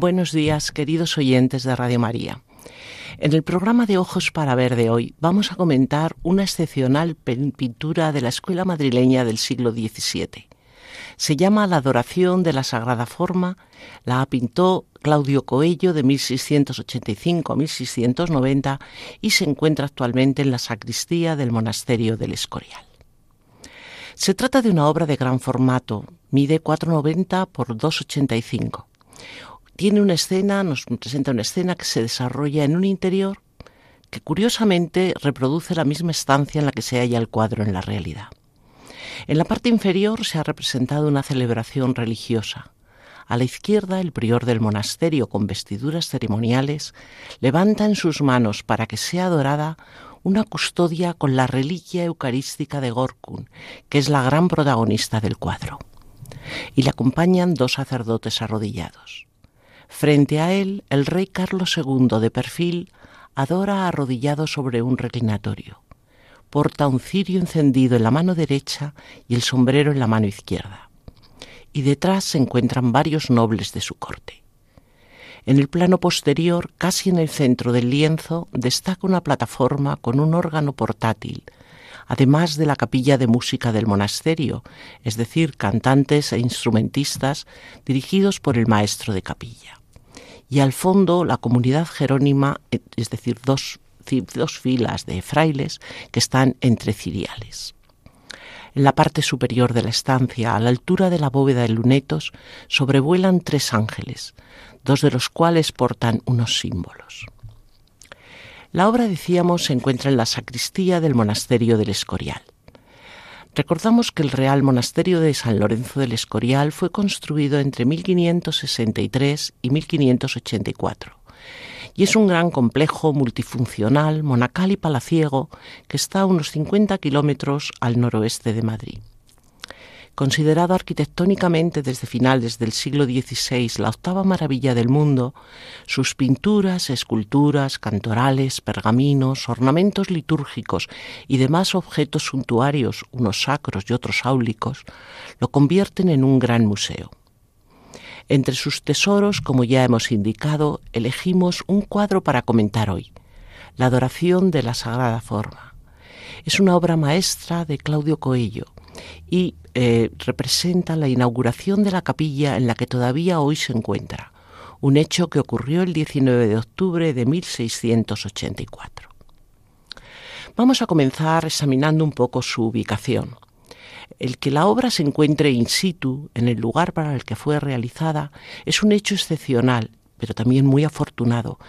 Buenos días, queridos oyentes de Radio María. En el programa de Ojos para Ver de hoy vamos a comentar una excepcional pintura de la escuela madrileña del siglo XVII. Se llama La adoración de la Sagrada Forma, la pintó Claudio Coello de 1685 a 1690 y se encuentra actualmente en la sacristía del monasterio del Escorial. Se trata de una obra de gran formato, mide 4,90 por 2,85 tiene una escena, nos presenta una escena que se desarrolla en un interior que curiosamente reproduce la misma estancia en la que se halla el cuadro en la realidad. En la parte inferior se ha representado una celebración religiosa. A la izquierda, el prior del monasterio, con vestiduras ceremoniales, levanta en sus manos para que sea adorada una custodia con la reliquia eucarística de Gorkun, que es la gran protagonista del cuadro. Y le acompañan dos sacerdotes arrodillados. Frente a él, el rey Carlos II de perfil adora arrodillado sobre un reclinatorio. Porta un cirio encendido en la mano derecha y el sombrero en la mano izquierda. Y detrás se encuentran varios nobles de su corte. En el plano posterior, casi en el centro del lienzo, destaca una plataforma con un órgano portátil, además de la capilla de música del monasterio, es decir, cantantes e instrumentistas dirigidos por el maestro de capilla y al fondo la comunidad jerónima, es decir, dos, dos filas de frailes que están entre ciriales. En la parte superior de la estancia, a la altura de la bóveda de lunetos, sobrevuelan tres ángeles, dos de los cuales portan unos símbolos. La obra, decíamos, se encuentra en la sacristía del monasterio del Escorial. Recordamos que el Real Monasterio de San Lorenzo del Escorial fue construido entre 1563 y 1584 y es un gran complejo multifuncional, monacal y palaciego que está a unos 50 kilómetros al noroeste de Madrid. Considerado arquitectónicamente desde finales del siglo XVI la octava maravilla del mundo, sus pinturas, esculturas, cantorales, pergaminos, ornamentos litúrgicos y demás objetos suntuarios, unos sacros y otros áulicos, lo convierten en un gran museo. Entre sus tesoros, como ya hemos indicado, elegimos un cuadro para comentar hoy, La adoración de la Sagrada Forma. Es una obra maestra de Claudio Coello y eh, representa la inauguración de la capilla en la que todavía hoy se encuentra, un hecho que ocurrió el 19 de octubre de 1684. Vamos a comenzar examinando un poco su ubicación. El que la obra se encuentre in situ, en el lugar para el que fue realizada, es un hecho excepcional, pero también muy afortunado,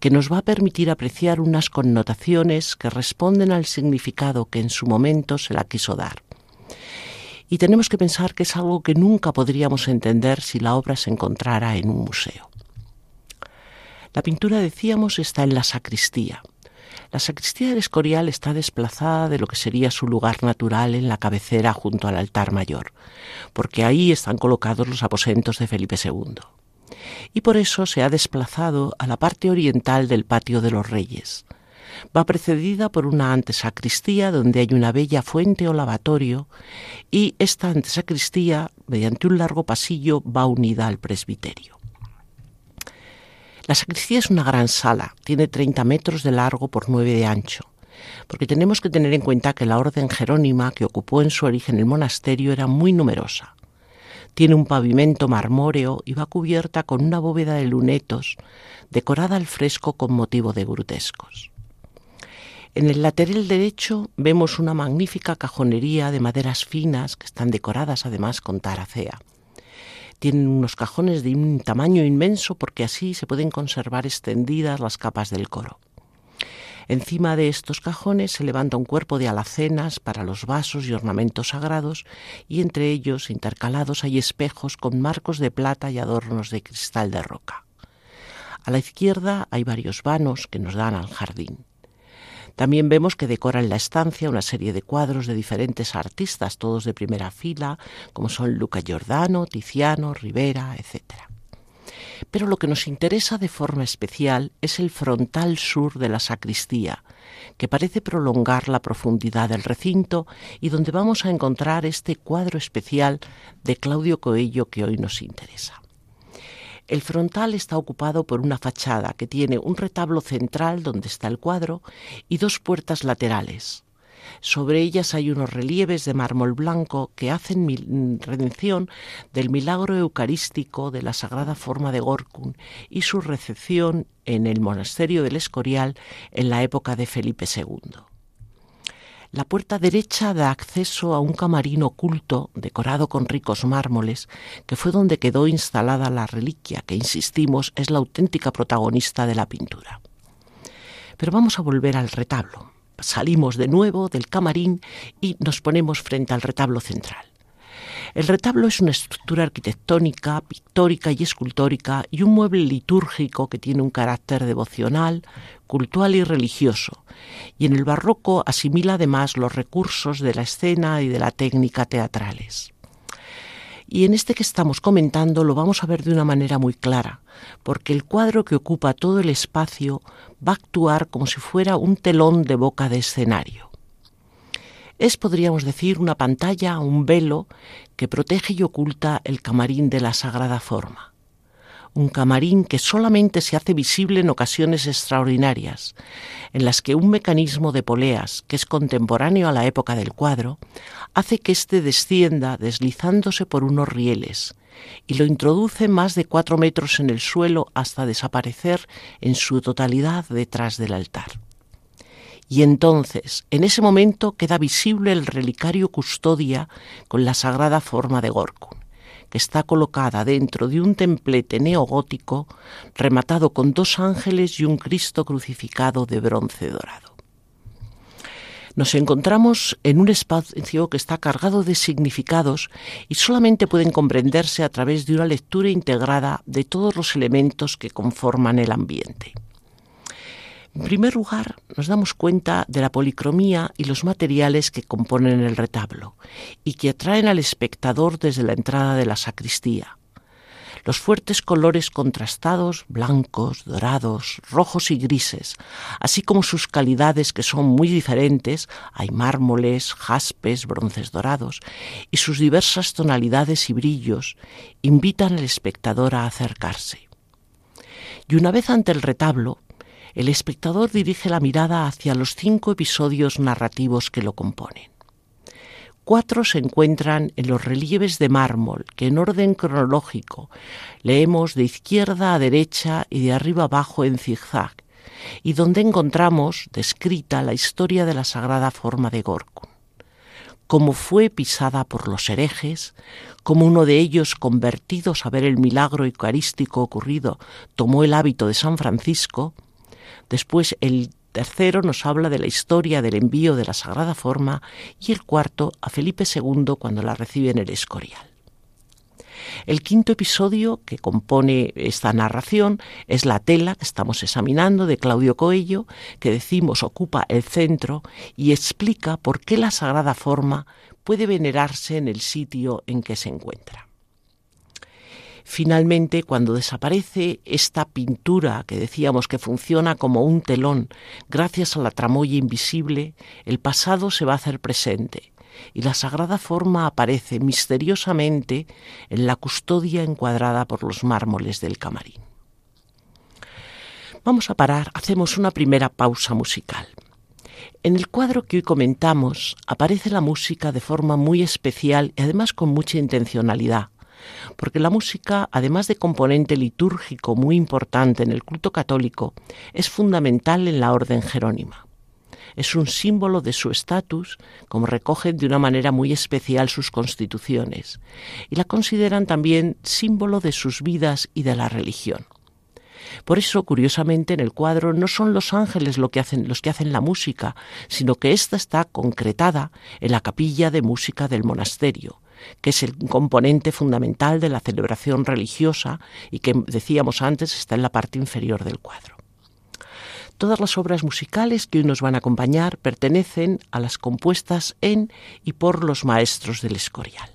que nos va a permitir apreciar unas connotaciones que responden al significado que en su momento se la quiso dar y tenemos que pensar que es algo que nunca podríamos entender si la obra se encontrara en un museo. La pintura, decíamos, está en la sacristía. La sacristía del Escorial está desplazada de lo que sería su lugar natural en la cabecera junto al altar mayor, porque ahí están colocados los aposentos de Felipe II. Y por eso se ha desplazado a la parte oriental del patio de los reyes, Va precedida por una antesacristía donde hay una bella fuente o lavatorio y esta antesacristía, mediante un largo pasillo, va unida al presbiterio. La sacristía es una gran sala, tiene 30 metros de largo por 9 de ancho, porque tenemos que tener en cuenta que la orden jerónima que ocupó en su origen el monasterio era muy numerosa. Tiene un pavimento marmóreo y va cubierta con una bóveda de lunetos, decorada al fresco con motivo de grutescos. En el lateral derecho vemos una magnífica cajonería de maderas finas que están decoradas además con taracea. Tienen unos cajones de un tamaño inmenso porque así se pueden conservar extendidas las capas del coro. Encima de estos cajones se levanta un cuerpo de alacenas para los vasos y ornamentos sagrados y entre ellos, intercalados, hay espejos con marcos de plata y adornos de cristal de roca. A la izquierda hay varios vanos que nos dan al jardín. También vemos que decoran la estancia una serie de cuadros de diferentes artistas, todos de primera fila, como son Luca Giordano, Tiziano, Rivera, etc. Pero lo que nos interesa de forma especial es el frontal sur de la sacristía, que parece prolongar la profundidad del recinto y donde vamos a encontrar este cuadro especial de Claudio Coello que hoy nos interesa. El frontal está ocupado por una fachada que tiene un retablo central donde está el cuadro y dos puertas laterales. Sobre ellas hay unos relieves de mármol blanco que hacen redención del milagro eucarístico de la sagrada forma de Gorkun y su recepción en el monasterio del Escorial en la época de Felipe II. La puerta derecha da acceso a un camarín oculto decorado con ricos mármoles, que fue donde quedó instalada la reliquia, que insistimos es la auténtica protagonista de la pintura. Pero vamos a volver al retablo. Salimos de nuevo del camarín y nos ponemos frente al retablo central. El retablo es una estructura arquitectónica, pictórica y escultórica y un mueble litúrgico que tiene un carácter devocional, cultural y religioso, y en el barroco asimila además los recursos de la escena y de la técnica teatrales. Y en este que estamos comentando lo vamos a ver de una manera muy clara, porque el cuadro que ocupa todo el espacio va a actuar como si fuera un telón de boca de escenario. Es, podríamos decir, una pantalla, un velo que protege y oculta el camarín de la sagrada forma un camarín que solamente se hace visible en ocasiones extraordinarias, en las que un mecanismo de poleas, que es contemporáneo a la época del cuadro, hace que éste descienda deslizándose por unos rieles y lo introduce más de cuatro metros en el suelo hasta desaparecer en su totalidad detrás del altar. Y entonces, en ese momento, queda visible el relicario custodia con la sagrada forma de Gorku que está colocada dentro de un templete neogótico rematado con dos ángeles y un Cristo crucificado de bronce dorado. Nos encontramos en un espacio que está cargado de significados y solamente pueden comprenderse a través de una lectura integrada de todos los elementos que conforman el ambiente. En primer lugar, nos damos cuenta de la policromía y los materiales que componen el retablo y que atraen al espectador desde la entrada de la sacristía. Los fuertes colores contrastados, blancos, dorados, rojos y grises, así como sus calidades que son muy diferentes, hay mármoles, jaspes, bronces dorados, y sus diversas tonalidades y brillos, invitan al espectador a acercarse. Y una vez ante el retablo, el espectador dirige la mirada hacia los cinco episodios narrativos que lo componen. Cuatro se encuentran en los relieves de mármol que en orden cronológico leemos de izquierda a derecha y de arriba abajo en zigzag, y donde encontramos descrita la historia de la sagrada forma de Gorkun cómo fue pisada por los herejes, cómo uno de ellos, convertidos a ver el milagro eucarístico ocurrido, tomó el hábito de San Francisco, Después el tercero nos habla de la historia del envío de la Sagrada Forma y el cuarto a Felipe II cuando la recibe en el Escorial. El quinto episodio que compone esta narración es la tela que estamos examinando de Claudio Coello, que decimos ocupa el centro y explica por qué la Sagrada Forma puede venerarse en el sitio en que se encuentra. Finalmente, cuando desaparece esta pintura que decíamos que funciona como un telón, gracias a la tramoya invisible, el pasado se va a hacer presente y la sagrada forma aparece misteriosamente en la custodia encuadrada por los mármoles del camarín. Vamos a parar, hacemos una primera pausa musical. En el cuadro que hoy comentamos aparece la música de forma muy especial y además con mucha intencionalidad porque la música, además de componente litúrgico muy importante en el culto católico, es fundamental en la orden jerónima. Es un símbolo de su estatus, como recogen de una manera muy especial sus constituciones, y la consideran también símbolo de sus vidas y de la religión. Por eso, curiosamente, en el cuadro no son los ángeles los que hacen la música, sino que ésta está concretada en la capilla de música del monasterio, que es el componente fundamental de la celebración religiosa y que, decíamos antes, está en la parte inferior del cuadro. Todas las obras musicales que hoy nos van a acompañar pertenecen a las compuestas en y por los maestros del Escorial.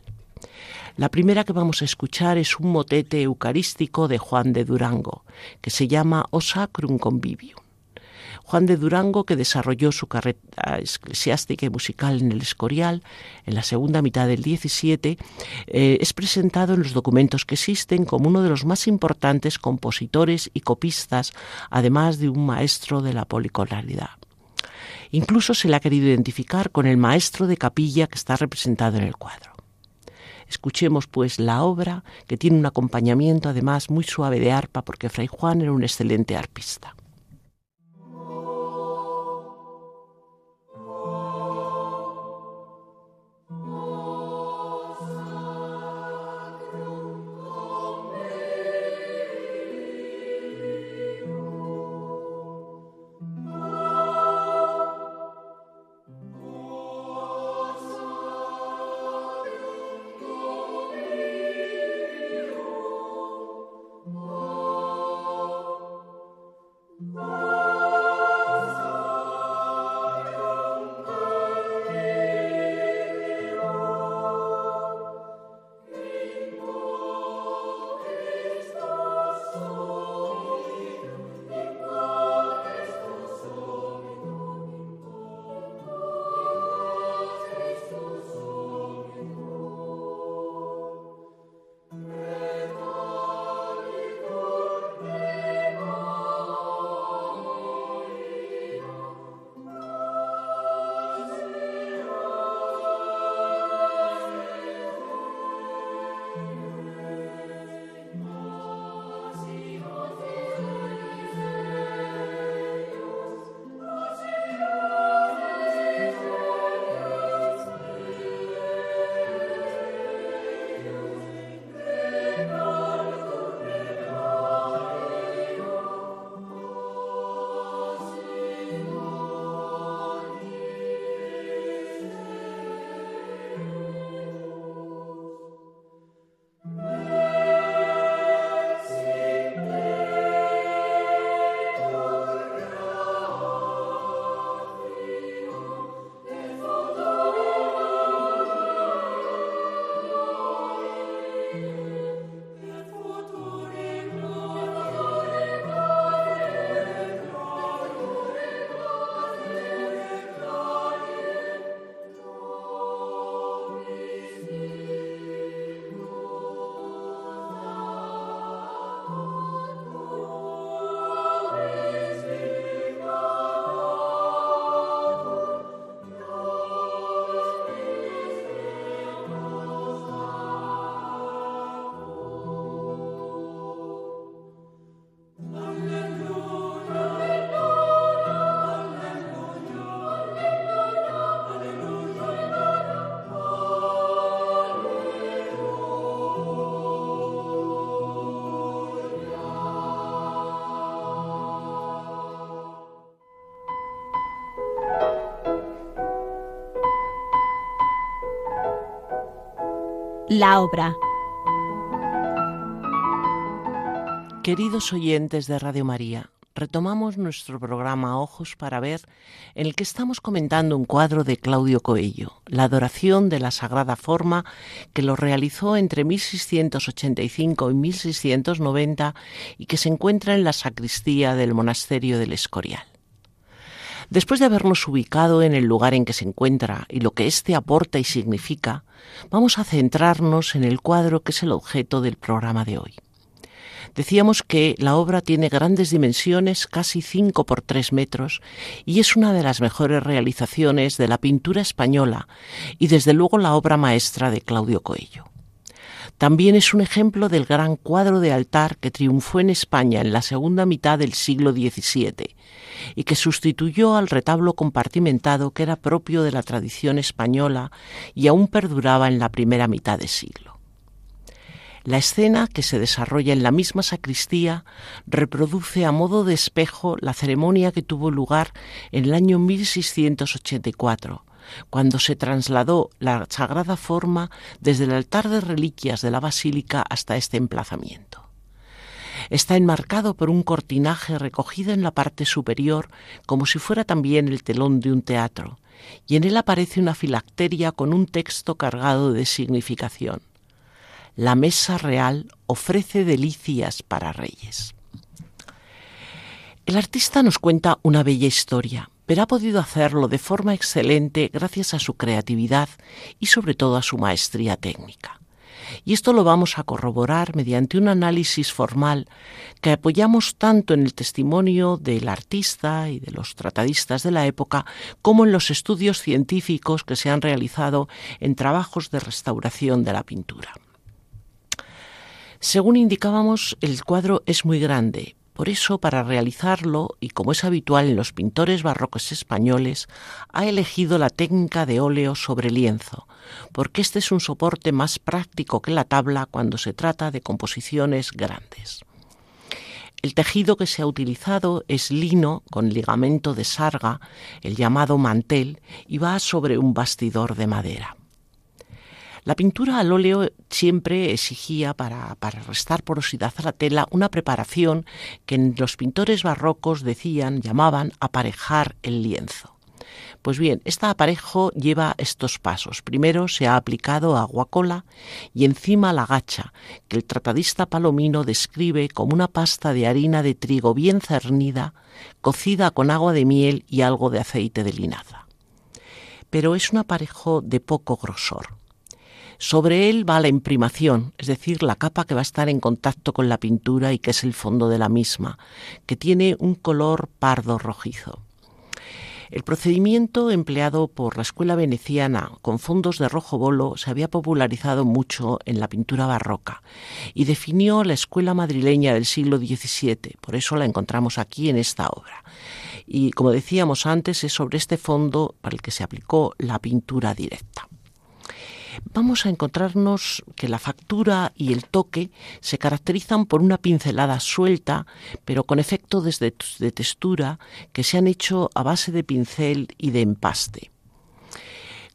La primera que vamos a escuchar es un motete eucarístico de Juan de Durango, que se llama O Sacrum Convivium. Juan de Durango, que desarrolló su carrera eclesiástica y musical en el Escorial en la segunda mitad del XVII, eh, es presentado en los documentos que existen como uno de los más importantes compositores y copistas, además de un maestro de la policolaridad. Incluso se le ha querido identificar con el maestro de capilla que está representado en el cuadro. Escuchemos pues la obra, que tiene un acompañamiento además muy suave de arpa, porque Fray Juan era un excelente arpista. La obra. Queridos oyentes de Radio María, retomamos nuestro programa Ojos para Ver, en el que estamos comentando un cuadro de Claudio Coello, La adoración de la Sagrada Forma, que lo realizó entre 1685 y 1690 y que se encuentra en la sacristía del monasterio del Escorial. Después de habernos ubicado en el lugar en que se encuentra y lo que éste aporta y significa, vamos a centrarnos en el cuadro que es el objeto del programa de hoy. Decíamos que la obra tiene grandes dimensiones, casi 5 por 3 metros, y es una de las mejores realizaciones de la pintura española y desde luego la obra maestra de Claudio Coello. También es un ejemplo del gran cuadro de altar que triunfó en España en la segunda mitad del siglo XVII y que sustituyó al retablo compartimentado que era propio de la tradición española y aún perduraba en la primera mitad del siglo. La escena, que se desarrolla en la misma sacristía, reproduce a modo de espejo la ceremonia que tuvo lugar en el año 1684, cuando se trasladó la sagrada forma desde el altar de reliquias de la basílica hasta este emplazamiento. Está enmarcado por un cortinaje recogido en la parte superior como si fuera también el telón de un teatro, y en él aparece una filacteria con un texto cargado de significación. La mesa real ofrece delicias para reyes. El artista nos cuenta una bella historia, pero ha podido hacerlo de forma excelente gracias a su creatividad y sobre todo a su maestría técnica. Y esto lo vamos a corroborar mediante un análisis formal que apoyamos tanto en el testimonio del artista y de los tratadistas de la época como en los estudios científicos que se han realizado en trabajos de restauración de la pintura. Según indicábamos, el cuadro es muy grande, por eso, para realizarlo, y como es habitual en los pintores barrocos españoles, ha elegido la técnica de óleo sobre lienzo, porque este es un soporte más práctico que la tabla cuando se trata de composiciones grandes. El tejido que se ha utilizado es lino con ligamento de sarga, el llamado mantel, y va sobre un bastidor de madera. La pintura al óleo siempre exigía, para, restar porosidad a la tela, una preparación que los pintores barrocos decían, llamaban aparejar el lienzo. Pues bien, este aparejo lleva estos pasos. Primero se ha aplicado agua cola y encima la gacha, que el tratadista palomino describe como una pasta de harina de trigo bien cernida, cocida con agua de miel y algo de aceite de linaza. Pero es un aparejo de poco grosor. Sobre él va la imprimación, es decir, la capa que va a estar en contacto con la pintura y que es el fondo de la misma, que tiene un color pardo rojizo. El procedimiento empleado por la escuela veneciana con fondos de rojo bolo se había popularizado mucho en la pintura barroca y definió la escuela madrileña del siglo XVII. Por eso la encontramos aquí en esta obra. Y como decíamos antes, es sobre este fondo para el que se aplicó la pintura directa vamos a encontrarnos que la factura y el toque se caracterizan por una pincelada suelta, pero con efectos de, de textura que se han hecho a base de pincel y de empaste.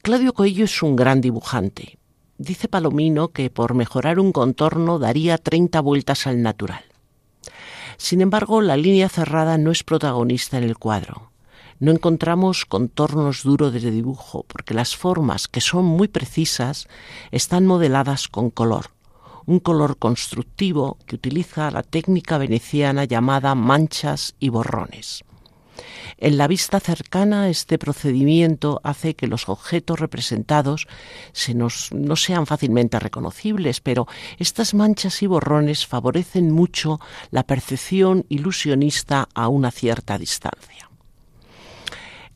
Claudio Coello es un gran dibujante. Dice Palomino que por mejorar un contorno daría 30 vueltas al natural. Sin embargo, la línea cerrada no es protagonista en el cuadro no encontramos contornos duros de dibujo, porque las formas, que son muy precisas, están modeladas con color, un color constructivo que utiliza la técnica veneciana llamada manchas y borrones. En la vista cercana, este procedimiento hace que los objetos representados se nos, no sean fácilmente reconocibles, pero estas manchas y borrones favorecen mucho la percepción ilusionista a una cierta distancia.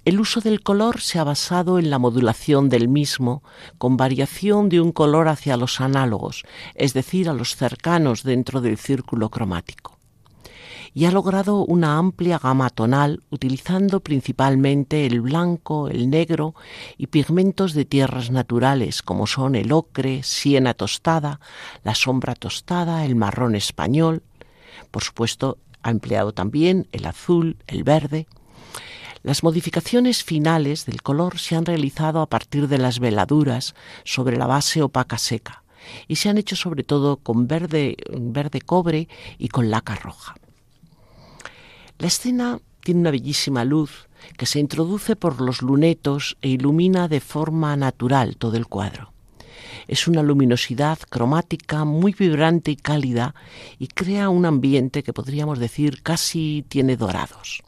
El uso del color se ha basado en la modulación del mismo, con variación de un color hacia los análogos, es decir, a los cercanos dentro del círculo cromático. Y ha logrado una amplia gama tonal utilizando principalmente el blanco, el negro y pigmentos de tierras naturales como son el ocre, siena tostada, la sombra tostada, el marrón español. Por supuesto, ha empleado también el azul, el verde, las modificaciones finales del color se han realizado a partir de las veladuras sobre la base opaca seca y se han hecho sobre todo con verde, verde cobre y con laca roja. La escena tiene una bellísima luz que se introduce por los lunetos e ilumina de forma natural todo el cuadro. Es una luminosidad cromática muy vibrante y cálida y crea un ambiente que podríamos decir casi tiene dorados.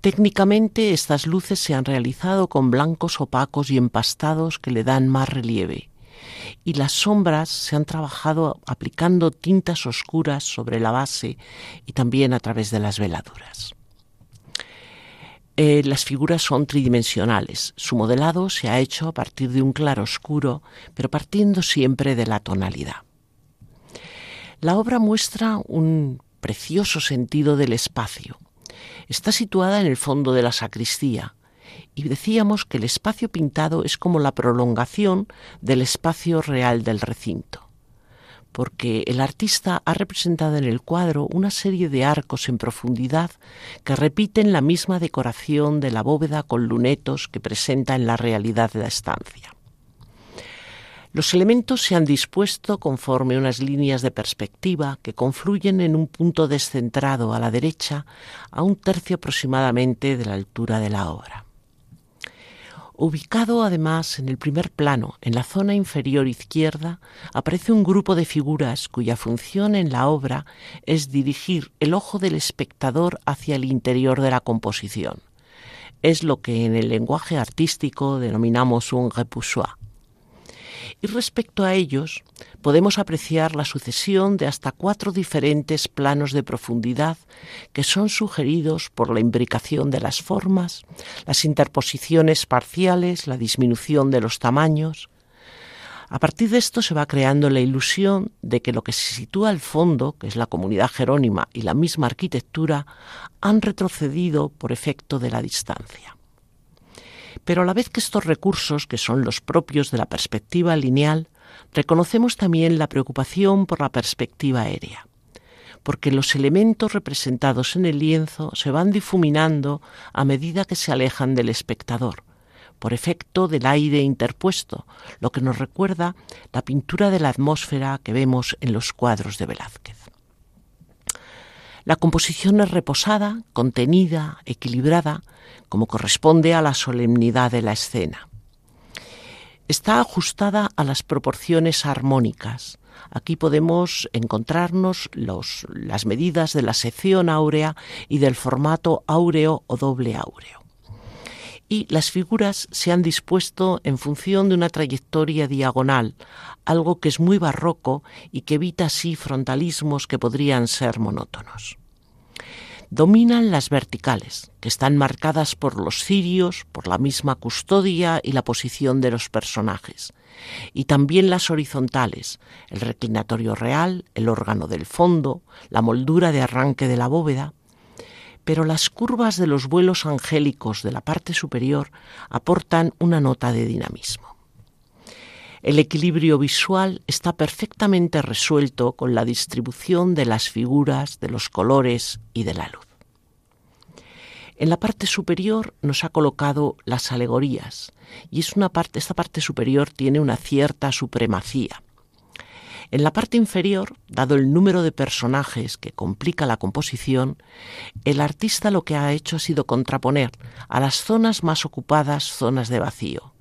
Técnicamente estas luces se han realizado con blancos opacos y empastados que le dan más relieve. Y las sombras se han trabajado aplicando tintas oscuras sobre la base y también a través de las veladuras. Eh, las figuras son tridimensionales. Su modelado se ha hecho a partir de un claro oscuro, pero partiendo siempre de la tonalidad. La obra muestra un precioso sentido del espacio, Está situada en el fondo de la sacristía y decíamos que el espacio pintado es como la prolongación del espacio real del recinto. porque el artista ha representado en el cuadro una serie de arcos en profundidad que repiten la misma decoración de la bóveda con lunetos que presenta en la realidad de la estancia. Los elementos se han dispuesto conforme unas líneas de perspectiva que confluyen en un punto descentrado a la derecha a un tercio aproximadamente de la altura de la obra. Ubicado además en el primer plano, en la zona inferior izquierda, aparece un grupo de figuras cuya función en la obra es dirigir el ojo del espectador hacia el interior de la composición. Es lo que en el lenguaje artístico denominamos un repoussoir y respecto a ellos podemos apreciar la sucesión de hasta cuatro diferentes planos de profundidad que son sugeridos por la imbricación de las formas, las interposiciones parciales, la disminución de los tamaños. A partir de esto se va creando la ilusión de que lo que se sitúa al fondo, que es la comunidad jerónima y la misma arquitectura, han retrocedido por efecto de la distancia. Pero a la vez que estos recursos, que son los propios de la perspectiva lineal, reconocemos también la preocupación por la perspectiva aérea, porque los elementos representados en el lienzo se van difuminando a medida que se alejan del espectador, por efecto del aire interpuesto, lo que nos recuerda la pintura de la atmósfera que vemos en los cuadros de Velázquez. La composición es reposada, contenida, equilibrada, como corresponde a la solemnidad de la escena. Está ajustada a las proporciones armónicas. Aquí podemos encontrarnos las medidas de la sección áurea y del formato áureo o doble áureo. Y las figuras se han dispuesto en función de una trayectoria diagonal, algo que es muy barroco y que evita así frontalismos que podrían ser monótonos. Dominan las verticales, que están marcadas por los cirios, por la misma custodia y la posición de los personajes, y también las horizontales, el reclinatorio real, el órgano del fondo, la moldura de arranque de la bóveda, pero las curvas de los vuelos angélicos de la parte superior aportan una nota de dinamismo. El equilibrio visual está perfectamente resuelto con la distribución de las figuras, de los colores y de la luz. En la parte superior nos ha colocado las alegorías y es una parte, esta parte superior tiene una cierta supremacía. En la parte inferior, dado el número de personajes que complica la composición, el artista lo que ha hecho ha sido contraponer a las zonas más ocupadas zonas de vacío.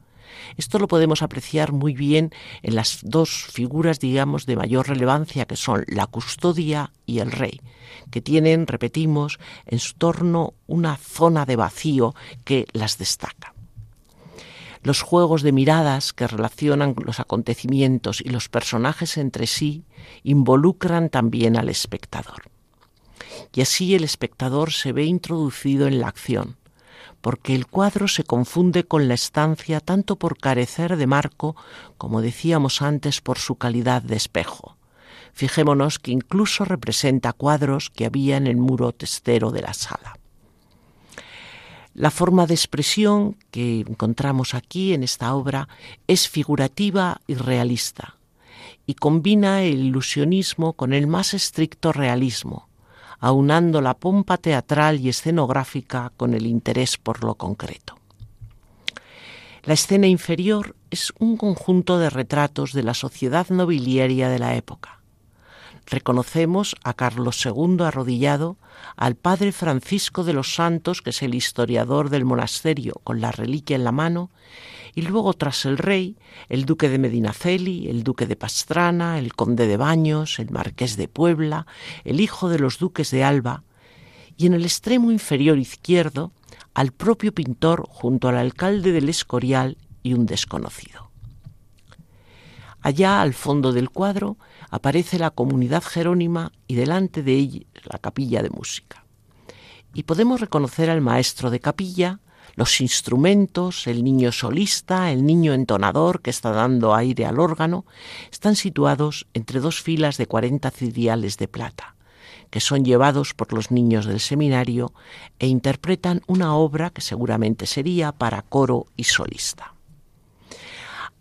Esto lo podemos apreciar muy bien en las dos figuras, digamos, de mayor relevancia, que son la custodia y el rey, que tienen, repetimos, en su torno una zona de vacío que las destaca. Los juegos de miradas que relacionan los acontecimientos y los personajes entre sí involucran también al espectador. Y así el espectador se ve introducido en la acción, porque el cuadro se confunde con la estancia tanto por carecer de marco como decíamos antes por su calidad de espejo. Fijémonos que incluso representa cuadros que había en el muro testero de la sala. La forma de expresión que encontramos aquí en esta obra es figurativa y realista, y combina el ilusionismo con el más estricto realismo, aunando la pompa teatral y escenográfica con el interés por lo concreto. La escena inferior es un conjunto de retratos de la sociedad nobiliaria de la época. Reconocemos a Carlos II arrodillado, al padre Francisco de los Santos, que es el historiador del monasterio con la reliquia en la mano, y luego tras el rey, el duque de Medinaceli, el duque de Pastrana, el conde de Baños, el marqués de Puebla, el hijo de los duques de Alba, y en el extremo inferior izquierdo, al propio pintor junto al alcalde del Escorial y un desconocido. Allá al fondo del cuadro aparece la comunidad jerónima y delante de ella la capilla de música. Y podemos reconocer al maestro de capilla, los instrumentos, el niño solista, el niño entonador que está dando aire al órgano, están situados entre dos filas de cuarenta ciriales de plata, que son llevados por los niños del seminario e interpretan una obra que seguramente sería para coro y solista.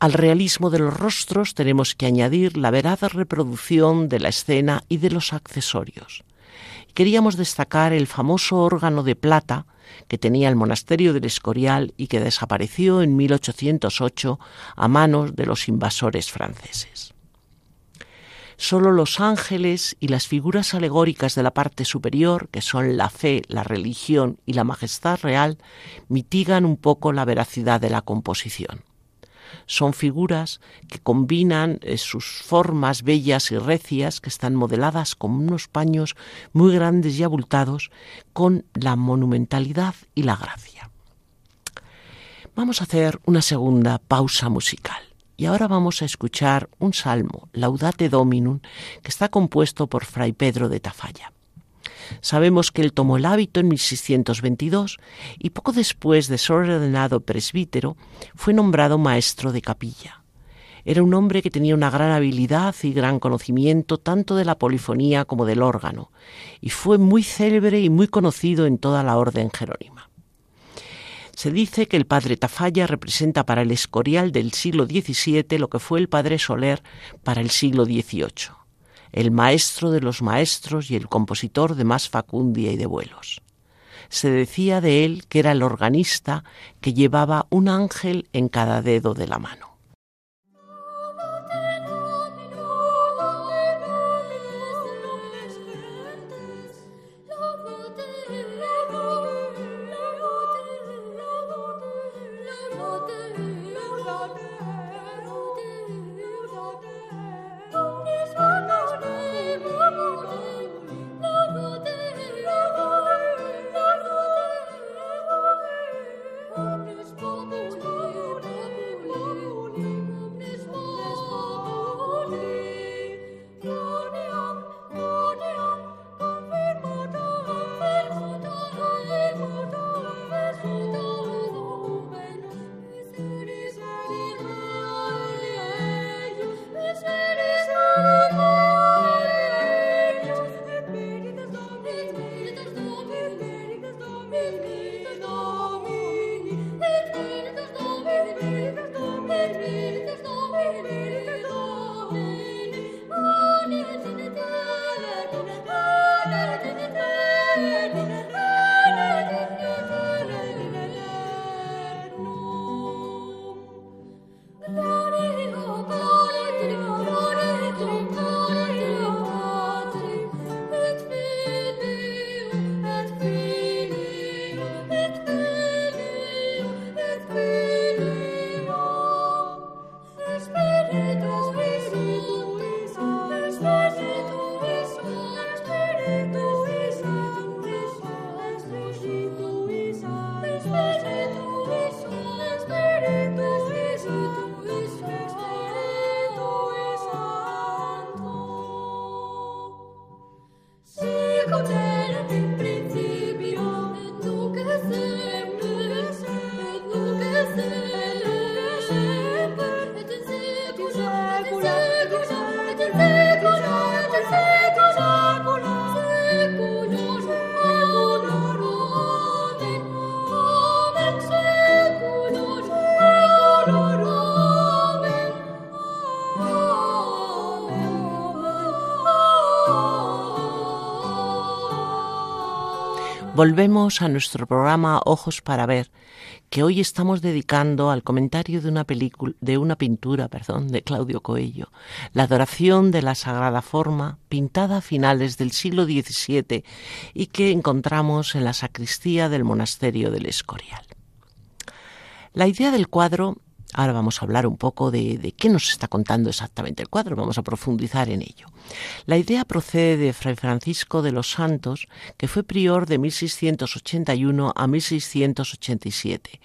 Al realismo de los rostros tenemos que añadir la veraz reproducción de la escena y de los accesorios. Queríamos destacar el famoso órgano de plata que tenía el monasterio del Escorial y que desapareció en 1808 a manos de los invasores franceses. Solo los ángeles y las figuras alegóricas de la parte superior, que son la fe, la religión y la majestad real, mitigan un poco la veracidad de la composición. Son figuras que combinan eh, sus formas bellas y recias, que están modeladas con unos paños muy grandes y abultados, con la monumentalidad y la gracia. Vamos a hacer una segunda pausa musical. Y ahora vamos a escuchar un salmo, Laudate Dominum, que está compuesto por Fray Pedro de Tafalla. Sabemos que él tomó el hábito en 1622 y poco después de ser ordenado presbítero fue nombrado maestro de capilla. Era un hombre que tenía una gran habilidad y gran conocimiento tanto de la polifonía como del órgano, y fue muy célebre y muy conocido en toda la orden jerónima. Se dice que el padre Tafalla representa para el Escorial del siglo XVII lo que fue el padre Soler para el siglo XVIII el maestro de los maestros y el compositor de más facundia y de vuelos. Se decía de él que era el organista que llevaba un ángel en cada dedo de la mano. Volvemos a nuestro programa Ojos para ver, que hoy estamos dedicando al comentario de una película, de una pintura, perdón, de Claudio Coello, La adoración de la Sagrada Forma, pintada a finales del siglo XVII y que encontramos en la sacristía del monasterio del Escorial. La idea del cuadro Ahora vamos a hablar un poco de, qué nos está contando exactamente el cuadro, vamos a profundizar en ello. La idea procede de Fray Francisco de los Santos, que fue prior de 1681 a 1687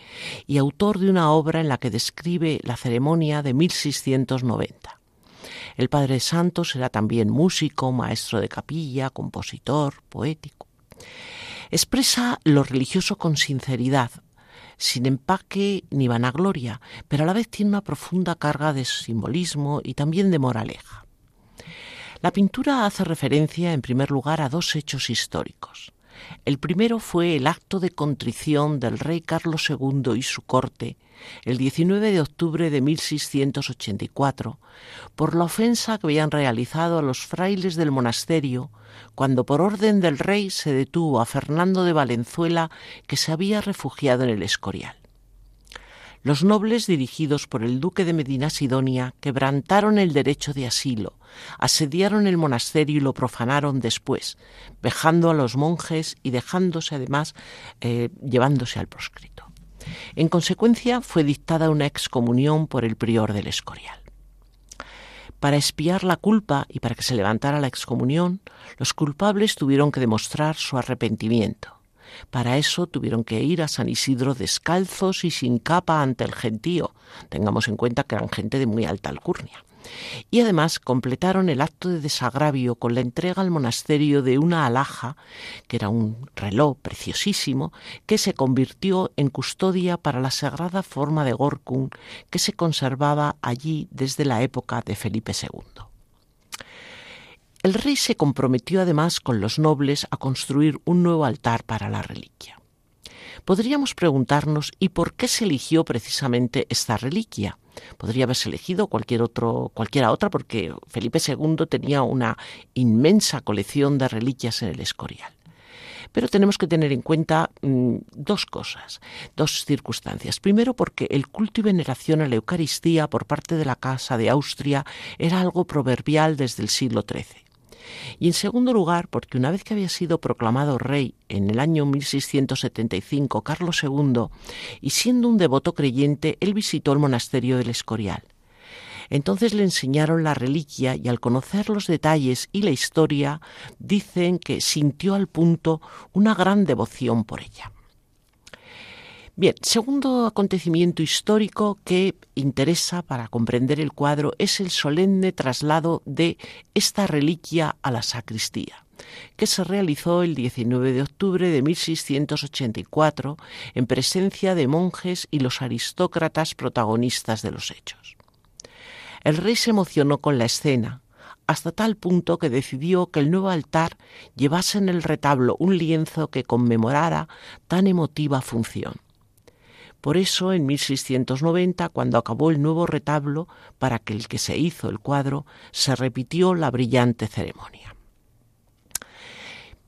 y autor de una obra en la que describe la ceremonia de 1690. El padre Santos era también músico, maestro de capilla, compositor, poético. Expresa lo religioso con sinceridad, sin empaque ni vanagloria, pero a la vez tiene una profunda carga de simbolismo y también de moraleja. La pintura hace referencia, en primer lugar, a dos hechos históricos. El primero fue el acto de contrición del rey Carlos II y su corte el 19 de octubre de 1684 por la ofensa que habían realizado a los frailes del monasterio cuando por orden del rey se detuvo a Fernando de Valenzuela que se había refugiado en el Escorial. Los nobles dirigidos por el duque de Medina Sidonia quebrantaron el derecho de asilo, asediaron el monasterio y lo profanaron después, vejando a los monjes y dejándose además eh, llevándose al proscrito. En consecuencia, fue dictada una excomunión por el prior del Escorial. Para espiar la culpa y para que se levantara la excomunión, los culpables tuvieron que demostrar su arrepentimiento. Para eso tuvieron que ir a San Isidro descalzos y sin capa ante el gentío. Tengamos en cuenta que eran gente de muy alta alcurnia y además completaron el acto de desagravio con la entrega al monasterio de una alhaja, que era un reloj preciosísimo, que se convirtió en custodia para la sagrada forma de Gorkun que se conservaba allí desde la época de Felipe II. El rey se comprometió además con los nobles a construir un nuevo altar para la reliquia. Podríamos preguntarnos ¿y por qué se eligió precisamente esta reliquia? Podría haberse elegido cualquier otro, cualquiera otra, porque Felipe II tenía una inmensa colección de reliquias en el Escorial. Pero tenemos que tener en cuenta mm, dos cosas, dos circunstancias. Primero, porque el culto y veneración a la Eucaristía por parte de la Casa de Austria era algo proverbial desde el siglo XIII. Y en segundo lugar, porque una vez que había sido proclamado rey en el año 1675 Carlos II, y siendo un devoto creyente, él visitó el monasterio del Escorial. Entonces le enseñaron la reliquia y al conocer los detalles y la historia, dicen que sintió al punto una gran devoción por ella. Bien, segundo acontecimiento histórico que interesa para comprender el cuadro es el solemne traslado de esta reliquia a la sacristía que se realizó el 19 de octubre de 1684 en presencia de monjes y los aristócratas protagonistas de los hechos. El rey se emocionó con la escena, hasta tal punto que decidió que el nuevo altar llevase en el retablo un lienzo que conmemorara tan emotiva función. Por eso, en 1690, cuando acabó el nuevo retablo, para que el que se hizo el cuadro, se repitió la brillante ceremonia.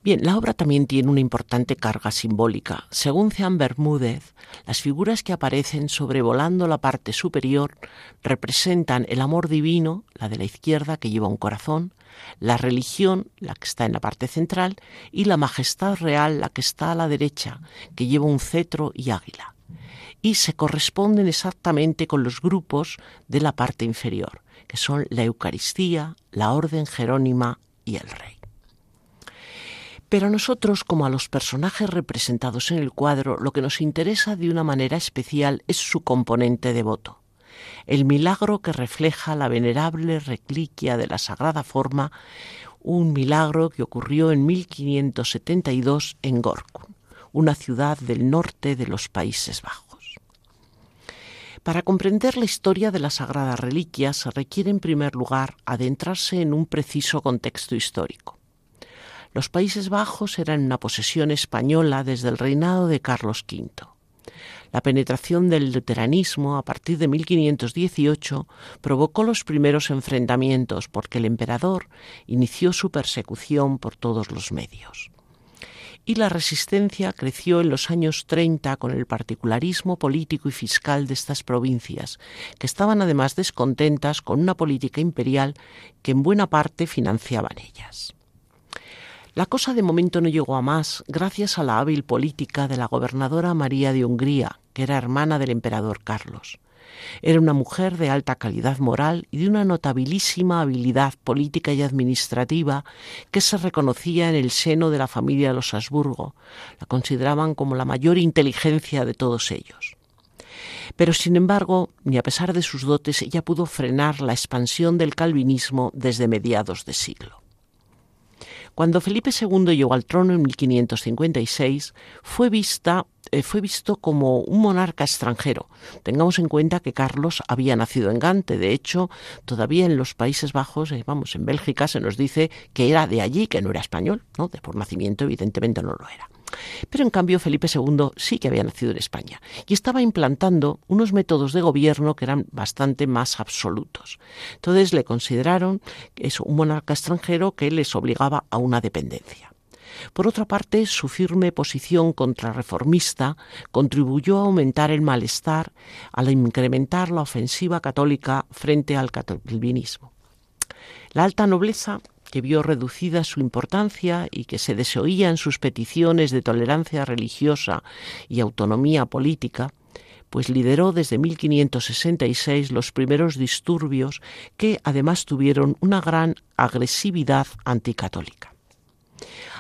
Bien, la obra también tiene una importante carga simbólica. Según Jean Bermúdez, las figuras que aparecen sobrevolando la parte superior representan el amor divino, la de la izquierda que lleva un corazón, la religión, la que está en la parte central, y la majestad real, la que está a la derecha, que lleva un cetro y águila y se corresponden exactamente con los grupos de la parte inferior, que son la Eucaristía, la Orden Jerónima y el Rey. Pero a nosotros, como a los personajes representados en el cuadro, lo que nos interesa de una manera especial es su componente devoto, el milagro que refleja la venerable reliquia de la Sagrada Forma, un milagro que ocurrió en 1572 en Gorkun, una ciudad del norte de los Países Bajos. Para comprender la historia de la Sagrada Reliquia se requiere en primer lugar adentrarse en un preciso contexto histórico. Los Países Bajos eran una posesión española desde el reinado de Carlos V. La penetración del luteranismo a partir de 1518 provocó los primeros enfrentamientos porque el emperador inició su persecución por todos los medios y la resistencia creció en los años 30 con el particularismo político y fiscal de estas provincias, que estaban además descontentas con una política imperial que en buena parte financiaban ellas. La cosa de momento no llegó a más gracias a la hábil política de la gobernadora María de Hungría, que era hermana del emperador Carlos. Era una mujer de alta calidad moral y de una notabilísima habilidad política y administrativa que se reconocía en el seno de la familia de los Habsburgo. La consideraban como la mayor inteligencia de todos ellos. Pero, sin embargo, ni a pesar de sus dotes, ella pudo frenar la expansión del calvinismo desde mediados de siglo. Cuando Felipe II llegó al trono en 1556, fue vista eh, fue visto como un monarca extranjero. Tengamos en cuenta que Carlos había nacido en Gante. De hecho, todavía en los Países Bajos, eh, vamos, en Bélgica se nos dice que era de allí, que no era español, ¿no? De por nacimiento, evidentemente no lo era. Pero en cambio Felipe II sí que había nacido en España y estaba implantando unos métodos de gobierno que eran bastante más absolutos. Entonces le consideraron un monarca extranjero que les obligaba a una dependencia. Por otra parte, su firme posición contrarreformista contribuyó a aumentar el malestar al incrementar la ofensiva católica frente al calvinismo. La alta nobleza que vio reducida su importancia y que se desoía en sus peticiones de tolerancia religiosa y autonomía política, pues lideró desde 1566 los primeros disturbios que además tuvieron una gran agresividad anticatólica.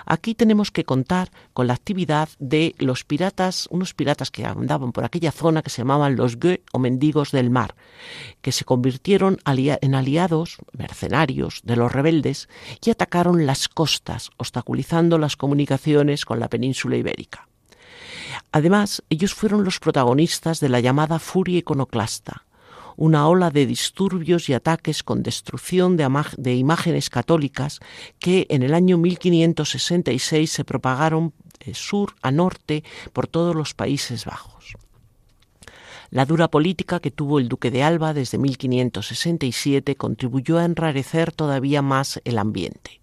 Aquí tenemos que contar con la actividad de los piratas, unos piratas que andaban por aquella zona que se llamaban los Gueux o mendigos del mar, que se convirtieron en aliados, mercenarios de los rebeldes y atacaron las costas, obstaculizando las comunicaciones con la península ibérica. Además, ellos fueron los protagonistas de la llamada furia iconoclasta, una ola de disturbios y ataques con destrucción de, imágenes católicas que en el año 1566 se propagaron de sur a norte por todos los Países Bajos. La dura política que tuvo el duque de Alba desde 1567 contribuyó a enrarecer todavía más el ambiente.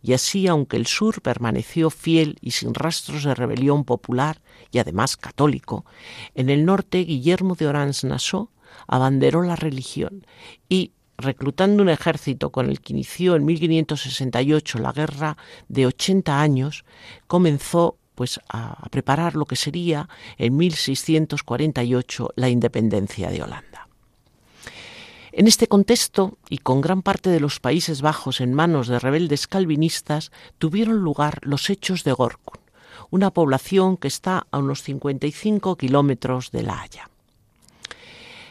Y así, aunque el sur permaneció fiel y sin rastros de rebelión popular y además católico, en el norte Guillermo de Orange-Nassau abanderó la religión y reclutando un ejército con el que inició en 1568 la guerra de 80 años, comenzó pues a, preparar lo que sería en 1648 la independencia de Holanda. En este contexto, y con gran parte de los Países Bajos en manos de rebeldes calvinistas, tuvieron lugar los hechos de Gorkun, una población que está a unos 55 kilómetros de La Haya.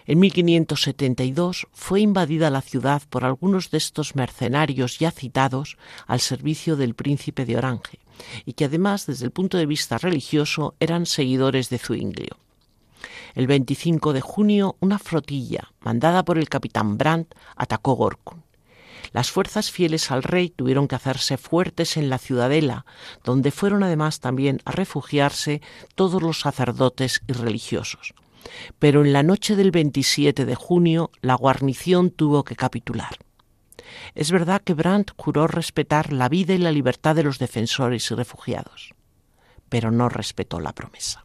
En 1572 fue invadida la ciudad por algunos de estos mercenarios ya citados al servicio del príncipe de Orange, y que además, desde el punto de vista religioso, eran seguidores de Zuinglio. El 25 de junio, una flotilla, mandada por el capitán Brandt, atacó Gorkun. Las fuerzas fieles al rey tuvieron que hacerse fuertes en la ciudadela, donde fueron además también a refugiarse todos los sacerdotes y religiosos pero en la noche del 27 de junio la guarnición tuvo que capitular. Es verdad que Brandt juró respetar la vida y la libertad de los defensores y refugiados, pero no respetó la promesa.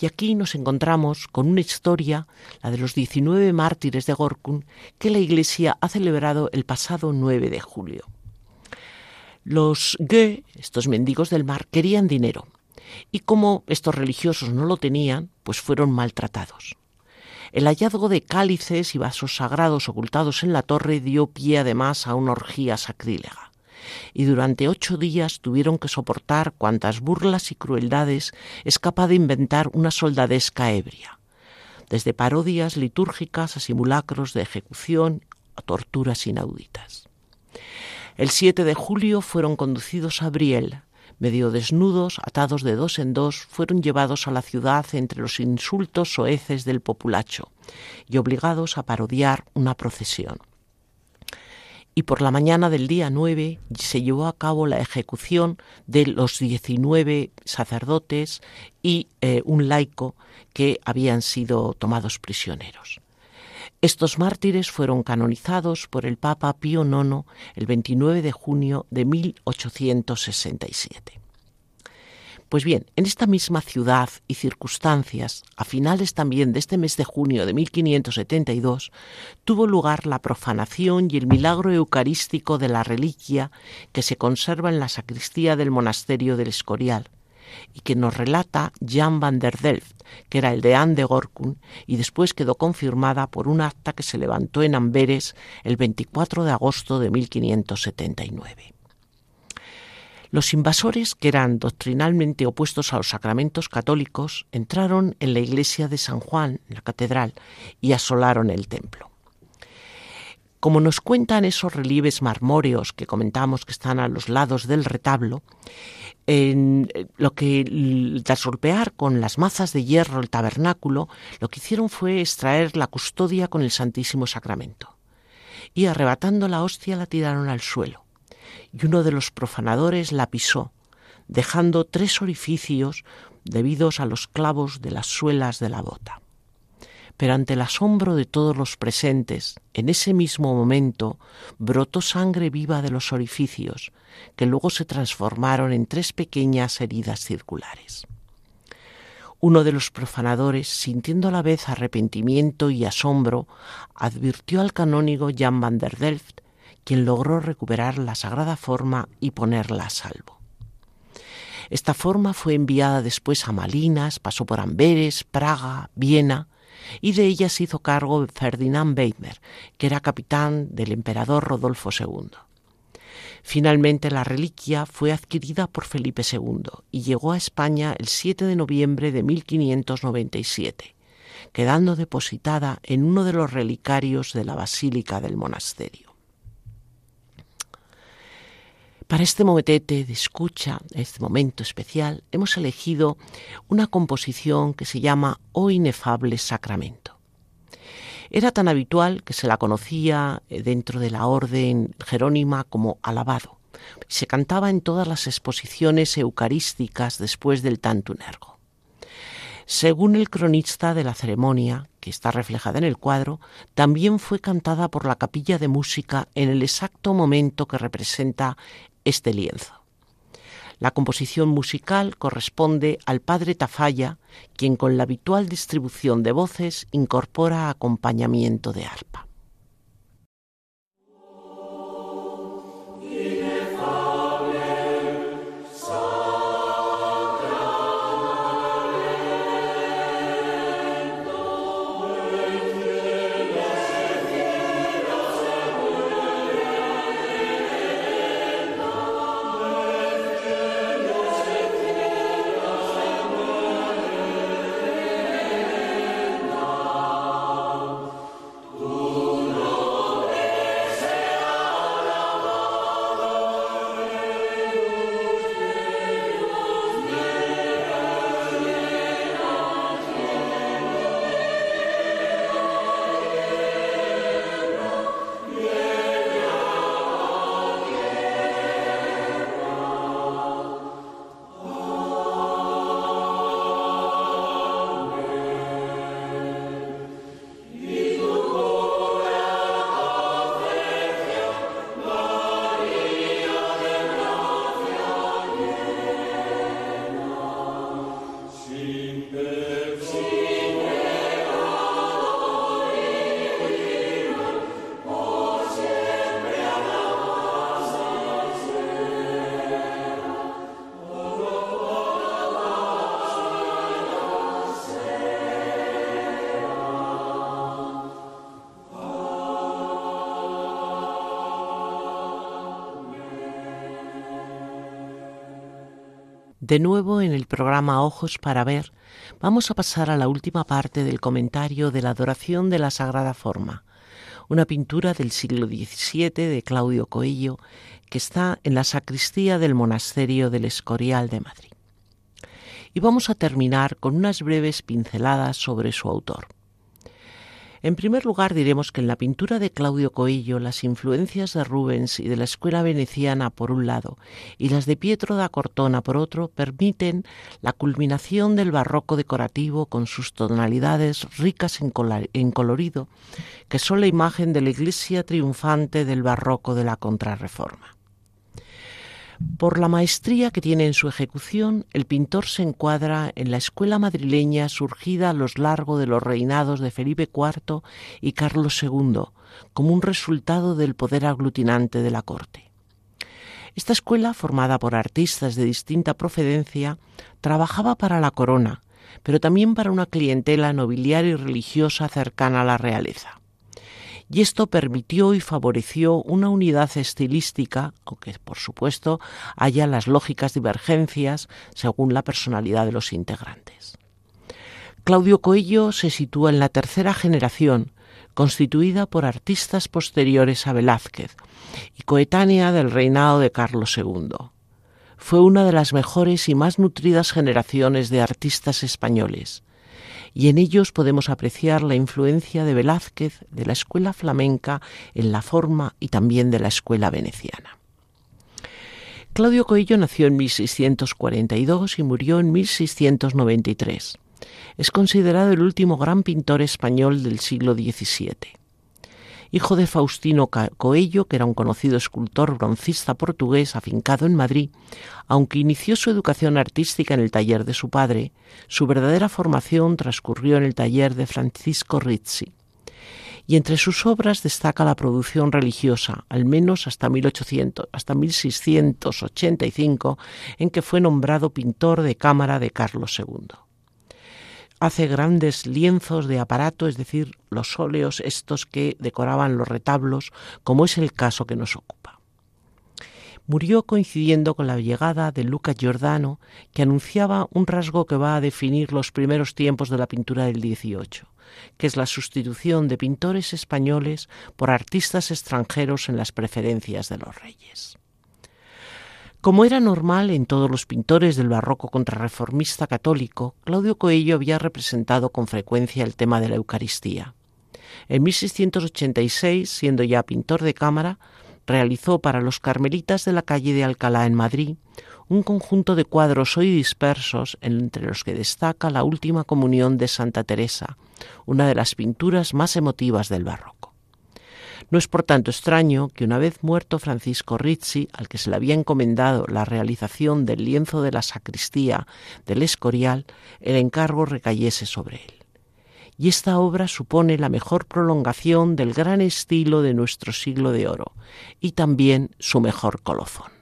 Y aquí nos encontramos con una historia, la de los 19 mártires de Gorkun, que la Iglesia ha celebrado el pasado 9 de julio. Los Ge, estos mendigos del mar, querían dinero y como estos religiosos no lo tenían, pues fueron maltratados. El hallazgo de cálices y vasos sagrados ocultados en la torre dio pie además a una orgía sacrílega, y durante ocho días tuvieron que soportar cuantas burlas y crueldades es capaz de inventar una soldadesca ebria, desde parodias litúrgicas a simulacros de ejecución a torturas inauditas. El 7 de julio fueron conducidos a Briel, medio desnudos, atados de dos en dos, fueron llevados a la ciudad entre los insultos soeces del populacho y obligados a parodiar una procesión. Y por la mañana del día 9 se llevó a cabo la ejecución de los 19 sacerdotes y eh, un laico que habían sido tomados prisioneros. Estos mártires fueron canonizados por el Papa Pío IX el 29 de junio de 1867. Pues bien, en esta misma ciudad y circunstancias, a finales también de este mes de junio de 1572, tuvo lugar la profanación y el milagro eucarístico de la reliquia que se conserva en la sacristía del monasterio del Escorial, y que nos relata Jan van der Delft, que era el deán de Gorkun, y después quedó confirmada por un acta que se levantó en Amberes el 24 de agosto de 1579. Los invasores, que eran doctrinalmente opuestos a los sacramentos católicos, entraron en la iglesia de San Juan, la catedral, y asolaron el templo. Como nos cuentan esos relieves marmóreos que comentamos que están a los lados del retablo, en eh, lo que tras golpear con las mazas de hierro el tabernáculo, lo que hicieron fue extraer la custodia con el Santísimo Sacramento. Y arrebatando la hostia la tiraron al suelo. Y uno de los profanadores la pisó, dejando tres orificios debidos a los clavos de las suelas de la bota pero ante el asombro de todos los presentes, en ese mismo momento brotó sangre viva de los orificios, que luego se transformaron en tres pequeñas heridas circulares. Uno de los profanadores, sintiendo a la vez arrepentimiento y asombro, advirtió al canónigo Jan van der Delft, quien logró recuperar la sagrada forma y ponerla a salvo. Esta forma fue enviada después a Malinas, pasó por Amberes, Praga, Viena, y de ella se hizo cargo Ferdinand Weidmer, que era capitán del emperador Rodolfo II. Finalmente la reliquia fue adquirida por Felipe II y llegó a España el 7 de noviembre de 1597, quedando depositada en uno de los relicarios de la basílica del monasterio. Para este momentete de escucha, este momento especial, hemos elegido una composición que se llama O inefable sacramento. Era tan habitual que se la conocía eh, dentro de la orden jerónima como alabado. Se cantaba en todas las exposiciones eucarísticas después del Tantum Ergo. Según el cronista de la ceremonia, que está reflejada en el cuadro, también fue cantada por la capilla de música en el exacto momento que representa este lienzo. La composición musical corresponde al padre Tafalla, quien con la habitual distribución de voces incorpora acompañamiento de arpa. De nuevo en el programa Ojos para Ver, vamos a pasar a la última parte del comentario de la adoración de la Sagrada Forma, una pintura del siglo XVII de Claudio Coello que está en la sacristía del monasterio del Escorial de Madrid. Y vamos a terminar con unas breves pinceladas sobre su autor. En primer lugar, diremos que en la pintura de Claudio Coello las influencias de Rubens y de la escuela veneciana por un lado y las de Pietro da Cortona por otro permiten la culminación del barroco decorativo con sus tonalidades ricas en, colorido, que son la imagen de la iglesia triunfante del barroco de la contrarreforma. Por la maestría que tiene en su ejecución, el pintor se encuadra en la escuela madrileña surgida a lo largo de los reinados de Felipe IV y Carlos II, como un resultado del poder aglutinante de la corte. Esta escuela, formada por artistas de distinta procedencia, trabajaba para la corona, pero también para una clientela nobiliaria y religiosa cercana a la realeza y esto permitió y favoreció una unidad estilística, aunque por supuesto haya las lógicas divergencias según la personalidad de los integrantes. Claudio Coello se sitúa en la tercera generación, constituida por artistas posteriores a Velázquez y coetánea del reinado de Carlos II. Fue una de las mejores y más nutridas generaciones de artistas españoles, y en ellos podemos apreciar la influencia de Velázquez, de la escuela flamenca en la forma y también de la escuela veneciana. Claudio Coello nació en 1642 y murió en 1693. Es considerado el último gran pintor español del siglo XVII. Hijo de Faustino Coello, que era un conocido escultor broncista portugués afincado en Madrid, aunque inició su educación artística en el taller de su padre, su verdadera formación transcurrió en el taller de Francisco Rizzi. Y entre sus obras destaca la producción religiosa, al menos hasta 1800, hasta 1685, en que fue nombrado pintor de cámara de Carlos II hace grandes lienzos de aparato, es decir, los óleos estos que decoraban los retablos, como es el caso que nos ocupa. Murió coincidiendo con la llegada de Luca Giordano, que anunciaba un rasgo que va a definir los primeros tiempos de la pintura del XVIII, que es la sustitución de pintores españoles por artistas extranjeros en las preferencias de los reyes. Como era normal en todos los pintores del barroco contrarreformista católico, Claudio Coello había representado con frecuencia el tema de la Eucaristía. En 1686, siendo ya pintor de cámara, realizó para los carmelitas de la calle de Alcalá en Madrid un conjunto de cuadros hoy dispersos entre los que destaca la Última Comunión de Santa Teresa, una de las pinturas más emotivas del barroco. No es por tanto extraño que una vez muerto Francisco Rizzi, al que se le había encomendado la realización del lienzo de la sacristía del Escorial, el encargo recayese sobre él. Y esta obra supone la mejor prolongación del gran estilo de nuestro siglo de oro y también su mejor colofón.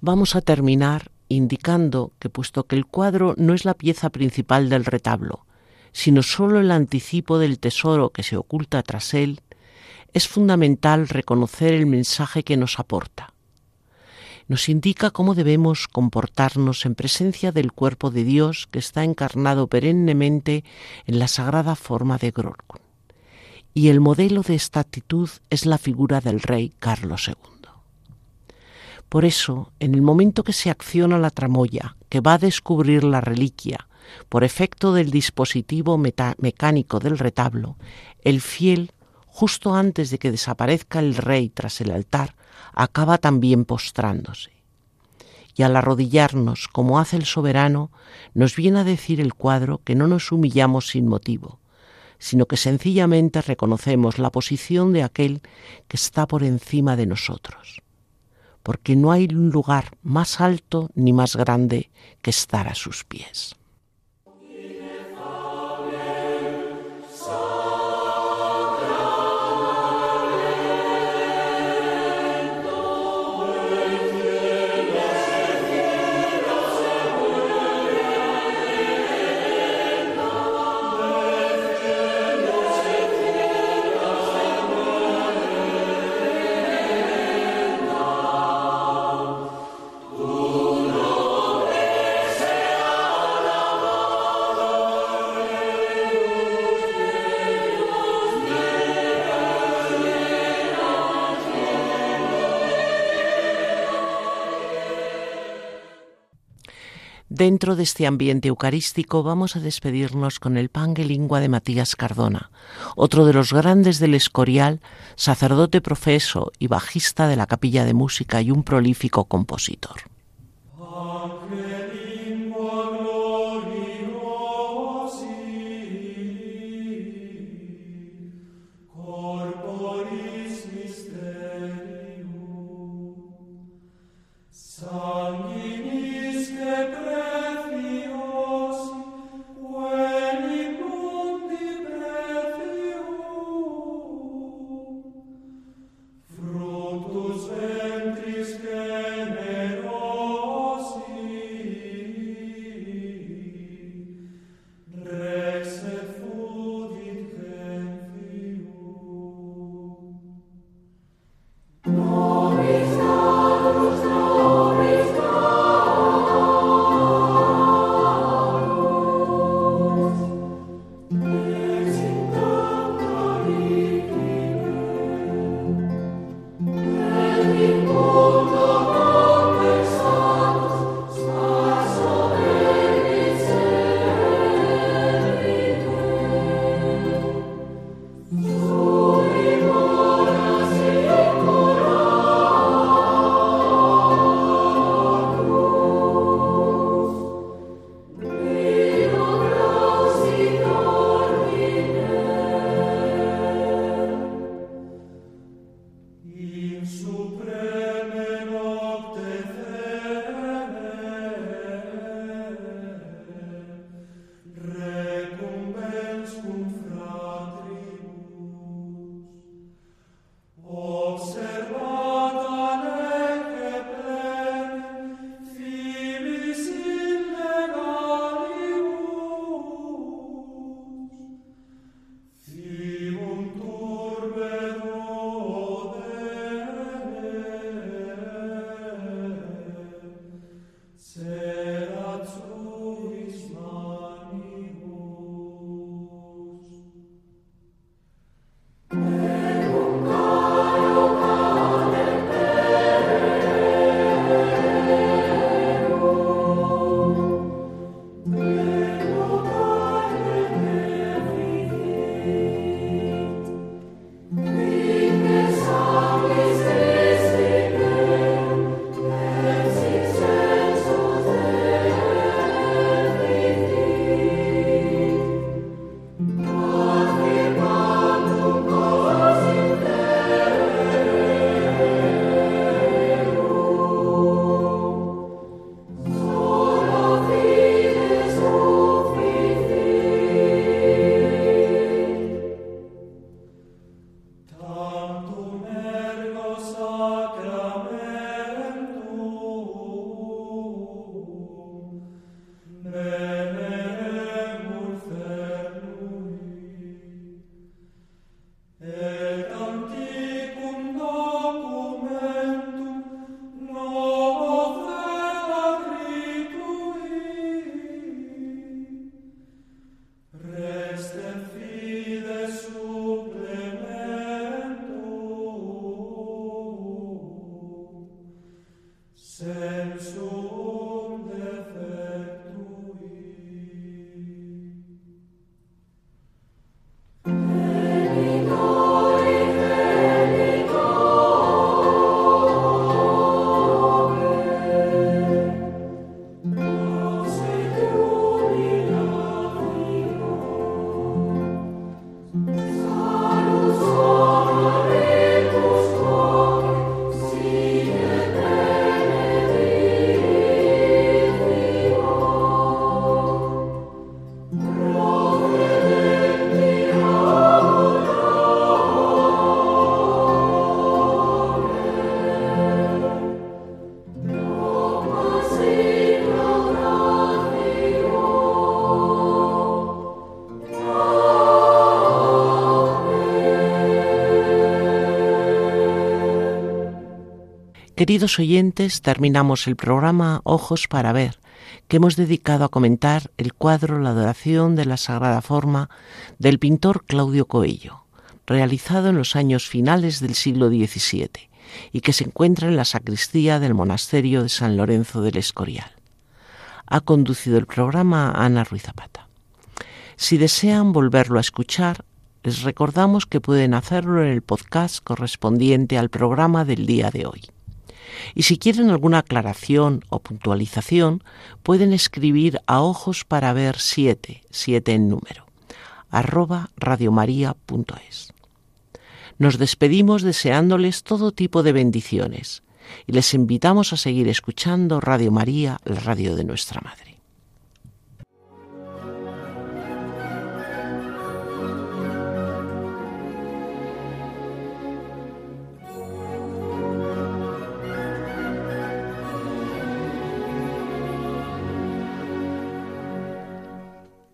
Vamos a terminar indicando que puesto que el cuadro no es la pieza principal del retablo, sino sólo el anticipo del tesoro que se oculta tras él, es fundamental reconocer el mensaje que nos aporta. Nos indica cómo debemos comportarnos en presencia del cuerpo de Dios que está encarnado perennemente en la sagrada forma de Grorkun. Y el modelo de esta actitud es la figura del rey Carlos II. Por eso, en el momento que se acciona la tramoya, que va a descubrir la reliquia, por efecto del dispositivo mecánico del retablo, el fiel, justo antes de que desaparezca el rey tras el altar, acaba también postrándose. Y al arrodillarnos, como hace el soberano, nos viene a decir el cuadro que no nos humillamos sin motivo, sino que sencillamente reconocemos la posición de aquel que está por encima de nosotros, porque no hay un lugar más alto ni más grande que estar a sus pies. Dentro de este ambiente eucarístico vamos a despedirnos con el Pangelingua de Matías Cardona, otro de los grandes del Escorial, sacerdote profeso y bajista de la capilla de música y un prolífico compositor. Queridos oyentes, terminamos el programa Ojos para Ver, que hemos dedicado a comentar el cuadro La adoración de la Sagrada Forma del pintor Claudio Coello, realizado en los años finales del siglo XVII y que se encuentra en la sacristía del monasterio de San Lorenzo del Escorial. Ha conducido el programa Ana Ruiz Zapata. Si desean volverlo a escuchar, les recordamos que pueden hacerlo en el podcast correspondiente al programa del día de hoy. Y si quieren alguna aclaración o puntualización, pueden escribir a ojos para ver siete, siete en número, arroba radiomaria.es. Nos despedimos deseándoles todo tipo de bendiciones y les invitamos a seguir escuchando Radio María, la radio de nuestra Madre.